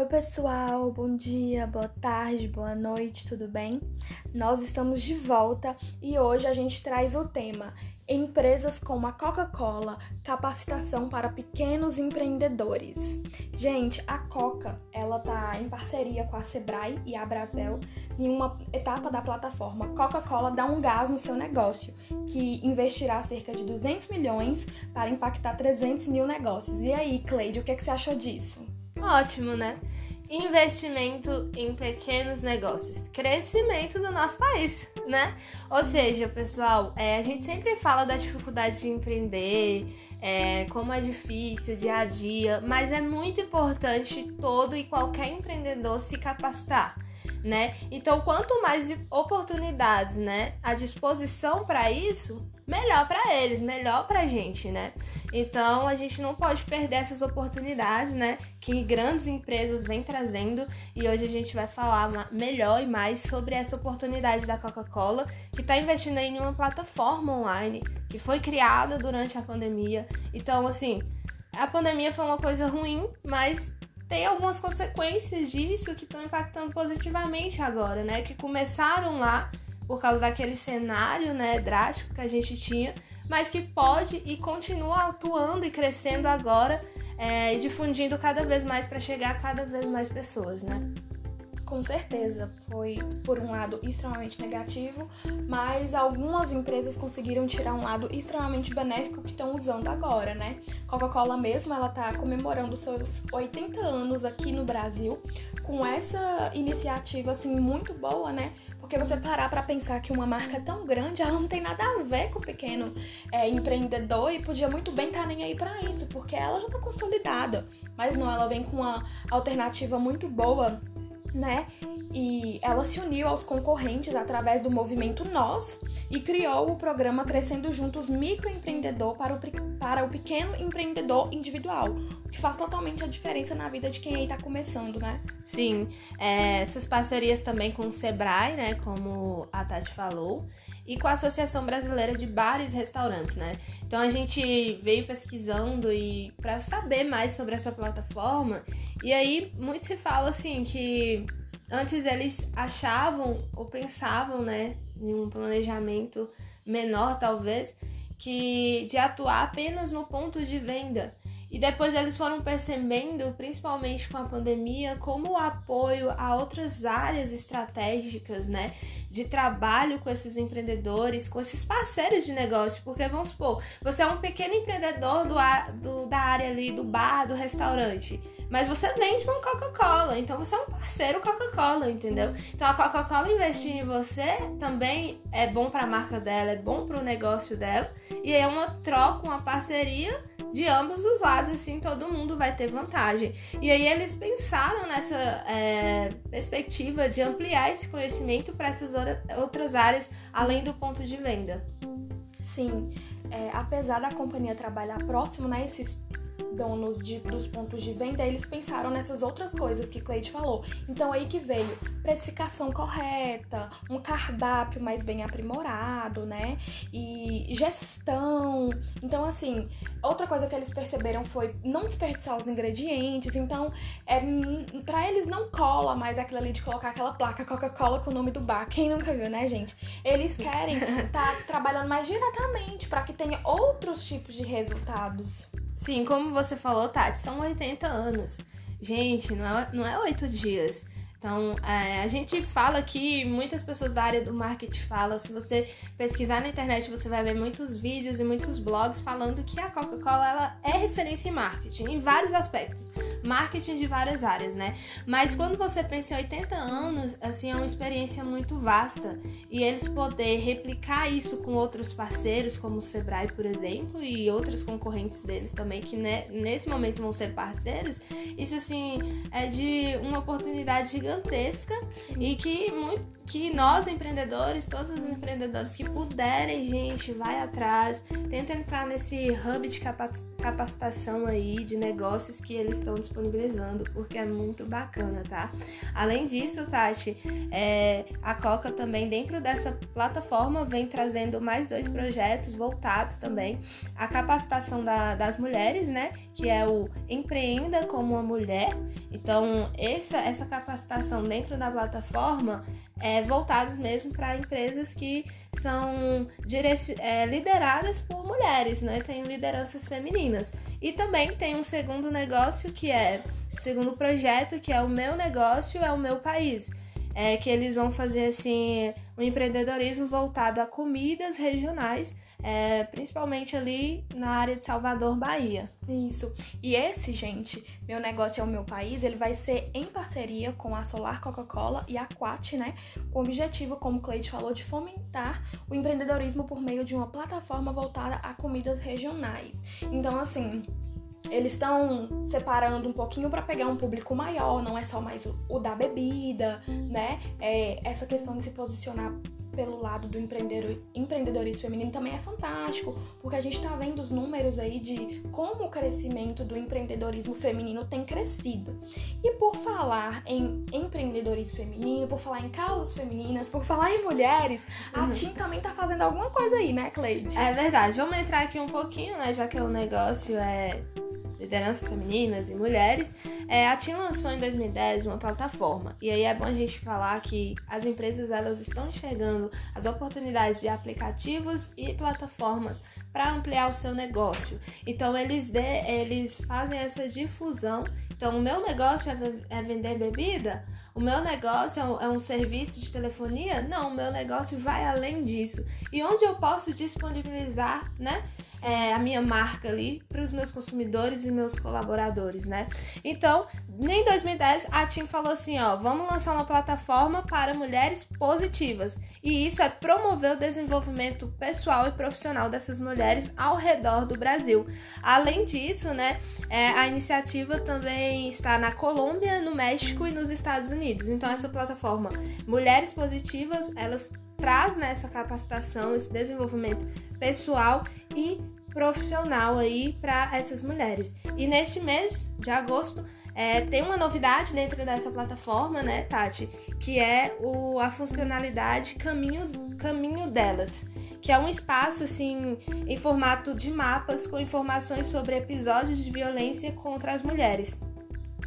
Oi, pessoal, bom dia, boa tarde, boa noite, tudo bem? Nós estamos de volta e hoje a gente traz o tema Empresas como a Coca-Cola, capacitação para pequenos empreendedores. Gente, a Coca, ela tá em parceria com a Sebrae e a Brasel em uma etapa da plataforma Coca-Cola dá um gás no seu negócio, que investirá cerca de 200 milhões para impactar 300 mil negócios. E aí, Cleide, o que, é que você achou disso? Ótimo, né? Investimento em pequenos negócios, crescimento do nosso país, né? Ou seja, pessoal, é, a gente sempre fala da dificuldade de empreender, é, como é difícil, dia a dia, mas é muito importante todo e qualquer empreendedor se capacitar né? Então, quanto mais oportunidades, né, à disposição para isso, melhor para eles, melhor para a gente, né? Então, a gente não pode perder essas oportunidades, né, que grandes empresas vêm trazendo e hoje a gente vai falar melhor e mais sobre essa oportunidade da Coca-Cola, que está investindo em uma plataforma online que foi criada durante a pandemia. Então, assim, a pandemia foi uma coisa ruim, mas tem algumas consequências disso que estão impactando positivamente agora, né? Que começaram lá por causa daquele cenário, né, drástico que a gente tinha, mas que pode e continua atuando e crescendo agora é, e difundindo cada vez mais para chegar a cada vez mais pessoas, né? Com certeza foi, por um lado, extremamente negativo, mas algumas empresas conseguiram tirar um lado extremamente benéfico que estão usando agora, né? Coca-Cola mesmo, ela tá comemorando seus 80 anos aqui no Brasil com essa iniciativa assim muito boa, né? Porque você parar para pensar que uma marca tão grande, ela não tem nada a ver com o pequeno é, empreendedor e podia muito bem estar tá nem aí para isso, porque ela já tá consolidada. Mas não, ela vem com uma alternativa muito boa né? E ela se uniu aos concorrentes através do movimento Nós e criou o programa Crescendo Juntos Microempreendedor para o, para o pequeno empreendedor individual, o que faz totalmente a diferença na vida de quem aí está começando, né? Sim, é, essas parcerias também com o Sebrae, né? Como a Tati falou e com a Associação Brasileira de Bares e Restaurantes, né? Então a gente veio pesquisando e para saber mais sobre essa plataforma, e aí muito se fala assim que antes eles achavam ou pensavam, né, em um planejamento menor talvez, que de atuar apenas no ponto de venda. E depois eles foram percebendo, principalmente com a pandemia, como o apoio a outras áreas estratégicas, né, de trabalho com esses empreendedores, com esses parceiros de negócio, porque vamos supor, você é um pequeno empreendedor do, do da área ali do bar, do restaurante, mas você vende uma Coca-Cola, então você é um parceiro Coca-Cola, entendeu? Então a Coca-Cola investir em você também é bom para a marca dela, é bom para o negócio dela, e é uma troca, uma parceria de ambos os lados, assim todo mundo vai ter vantagem. E aí eles pensaram nessa é, perspectiva de ampliar esse conhecimento para essas outras áreas além do ponto de venda. Sim, é, apesar da companhia trabalhar próximo, né, esses donos de, dos pontos de venda, eles pensaram nessas outras coisas que Cleide falou. Então aí que veio precificação correta, um cardápio mais bem aprimorado, né? E gestão. Então assim, outra coisa que eles perceberam foi não desperdiçar os ingredientes. Então, é para eles não cola mais aquilo ali de colocar aquela placa Coca-Cola com o nome do bar. Quem nunca viu, né, gente? Eles querem estar tá trabalhando mais diretamente para que tenha outros tipos de resultados. Sim, como você falou, Tati, são 80 anos. Gente, não é, não é 8 dias. Então, é, a gente fala que muitas pessoas da área do marketing falam. Se você pesquisar na internet, você vai ver muitos vídeos e muitos blogs falando que a Coca-Cola ela é referência em marketing, em vários aspectos. Marketing de várias áreas, né? Mas quando você pensa em 80 anos, assim, é uma experiência muito vasta. E eles poder replicar isso com outros parceiros, como o Sebrae, por exemplo, e outras concorrentes deles também, que né, nesse momento vão ser parceiros, isso, assim, é de uma oportunidade gigante gigantesca e que, muito, que nós empreendedores, todos os empreendedores que puderem, gente, vai atrás, tenta entrar nesse hub de capacitação aí de negócios que eles estão disponibilizando, porque é muito bacana, tá? Além disso, Tati, é, a Coca também dentro dessa plataforma vem trazendo mais dois projetos voltados também à capacitação da, das mulheres, né? Que é o Empreenda como uma Mulher. Então, essa, essa capacitação dentro da plataforma é voltados mesmo para empresas que são é, lideradas por mulheres, né? Tem lideranças femininas. E também tem um segundo negócio que é, segundo projeto, que é o meu negócio é o meu país é que eles vão fazer assim um empreendedorismo voltado a comidas regionais, é, principalmente ali na área de Salvador, Bahia. Isso. E esse, gente, meu negócio é o meu país, ele vai ser em parceria com a Solar Coca-Cola e a Quat, né? Com o objetivo, como o Cleide falou, de fomentar o empreendedorismo por meio de uma plataforma voltada a comidas regionais. Então, assim, eles estão separando um pouquinho para pegar um público maior, não é só mais o, o da bebida, né? É, essa questão de se posicionar pelo lado do empreendedorismo feminino também é fantástico, porque a gente está vendo os números aí de como o crescimento do empreendedorismo feminino tem crescido. E por falar em empreendedorismo feminino, por falar em causas femininas, por falar em mulheres, uhum. a TIM também tá fazendo alguma coisa aí, né, Cleide? É verdade. Vamos entrar aqui um pouquinho, né, já que o negócio é lideranças femininas e mulheres, é, a TIM lançou em 2010 uma plataforma. E aí é bom a gente falar que as empresas elas estão enxergando as oportunidades de aplicativos e plataformas para ampliar o seu negócio. Então eles, de, eles fazem essa difusão. Então o meu negócio é, é vender bebida? O meu negócio é um, é um, serviço de telefonia? Não, o meu negócio vai além disso. E onde eu posso disponibilizar, né? É, a minha marca ali para os meus consumidores e meus colaboradores, né? Então, em 2010, a TIM falou assim: ó, vamos lançar uma plataforma para mulheres positivas. E isso é promover o desenvolvimento pessoal e profissional dessas mulheres ao redor do Brasil. Além disso, né, é, a iniciativa também está na Colômbia, no México e nos Estados Unidos. Então, essa plataforma Mulheres Positivas, elas traz né, capacitação, esse desenvolvimento pessoal e profissional aí para essas mulheres. E neste mês de agosto é, tem uma novidade dentro dessa plataforma, né, Tati? Que é o, a funcionalidade Caminho, Caminho Delas, que é um espaço assim em formato de mapas com informações sobre episódios de violência contra as mulheres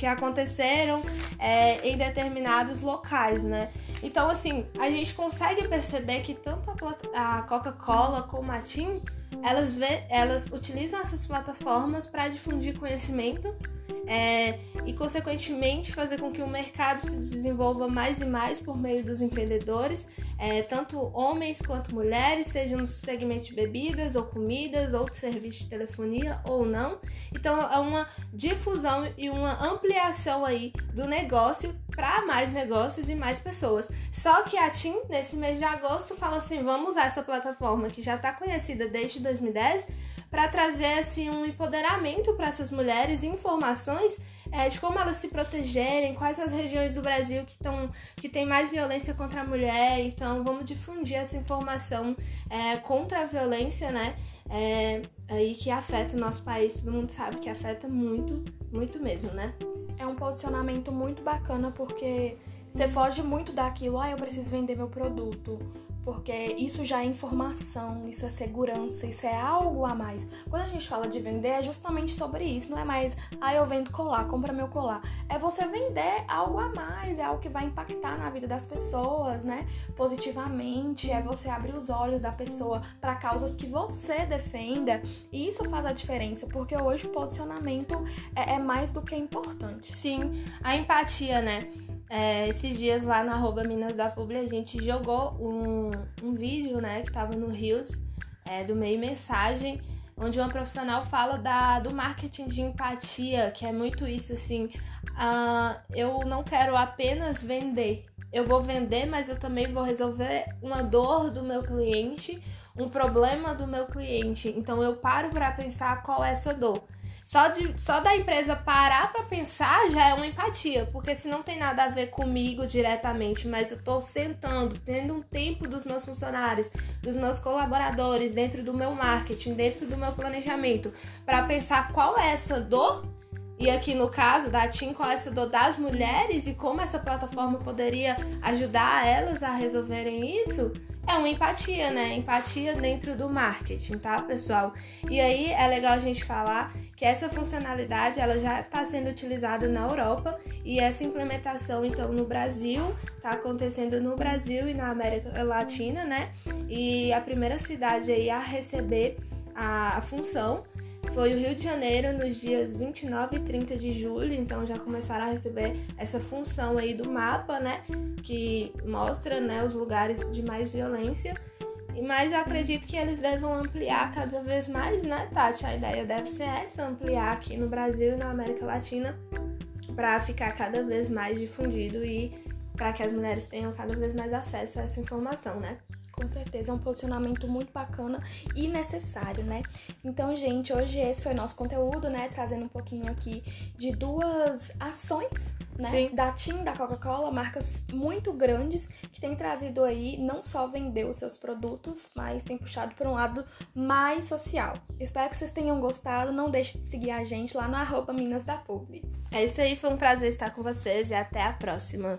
que aconteceram é, em determinados locais, né? Então, assim, a gente consegue perceber que tanto a, Coca-Cola como a TIM, elas, elas utilizam essas plataformas para difundir conhecimento é, e, consequentemente, fazer com que o mercado se desenvolva mais e mais por meio dos empreendedores, é, tanto homens quanto mulheres, sejam no segmento de bebidas ou comidas, ou de serviço de telefonia ou não. Então, é uma difusão e uma ampliação aí do negócio para mais negócios e mais pessoas. Só que a TIM, nesse mês de agosto, falou assim: vamos usar essa plataforma que já está conhecida desde 2010 para trazer assim um empoderamento para essas mulheres, informações é, de como elas se protegerem, quais as regiões do Brasil que estão que tem mais violência contra a mulher. Então vamos difundir essa informação é, contra a violência, né? É, aí que afeta o nosso país, todo mundo sabe que afeta muito, muito mesmo, né? É um posicionamento muito bacana porque você foge muito daquilo, ah, eu preciso vender meu produto porque isso já é informação, isso é segurança, isso é algo a mais. Quando a gente fala de vender, é justamente sobre isso, não é mais, ah, eu vendo colar, compra meu colar. É você vender algo a mais, é algo que vai impactar na vida das pessoas, né? Positivamente, é você abrir os olhos da pessoa para causas que você defenda. E isso faz a diferença, porque hoje o posicionamento é, é mais do que importante. Sim, a empatia, né? É, esses dias lá no arroba Minas da Publi a gente jogou um, um vídeo, né, que tava no Rios, é, do meio mensagem, onde uma profissional fala da, do marketing de empatia, que é muito isso, assim, uh, eu não quero apenas vender, eu vou vender, mas eu também vou resolver uma dor do meu cliente, um problema do meu cliente, então eu paro para pensar qual é essa dor. Só, de, só da empresa parar para pensar já é uma empatia, porque se não tem nada a ver comigo diretamente, mas eu tô sentando, tendo um tempo dos meus funcionários, dos meus colaboradores, dentro do meu marketing, dentro do meu planejamento, para pensar qual é essa dor e aqui no caso da TIM, qual é essa dor das mulheres e como essa plataforma poderia ajudar elas a resolverem isso, é uma empatia, né? Empatia dentro do marketing, tá, pessoal? E aí é legal a gente falar que essa funcionalidade ela já está sendo utilizada na Europa e essa implementação então no Brasil está acontecendo no Brasil e na América Latina, né? E a primeira cidade aí a receber a, a função foi o Rio de Janeiro nos dias 29 e 30 de julho, então já começaram a receber essa função aí do mapa, né, que mostra, né, os lugares de mais violência. Mas eu acredito que eles devam ampliar cada vez mais, né, Tati? A ideia deve ser essa, ampliar aqui no Brasil e na América Latina para ficar cada vez mais difundido e para que as mulheres tenham cada vez mais acesso a essa informação, né? Com certeza, é um posicionamento muito bacana e necessário, né? Então, gente, hoje esse foi o nosso conteúdo, né? Trazendo um pouquinho aqui de duas ações, né? Sim. Da TIM, da Coca-Cola, marcas muito grandes que têm trazido aí não só vender os seus produtos, mas tem puxado por um lado mais social. Espero que vocês tenham gostado. Não deixe de seguir a gente lá no arroba Minas da Publi. É isso aí, foi um prazer estar com vocês e até a próxima.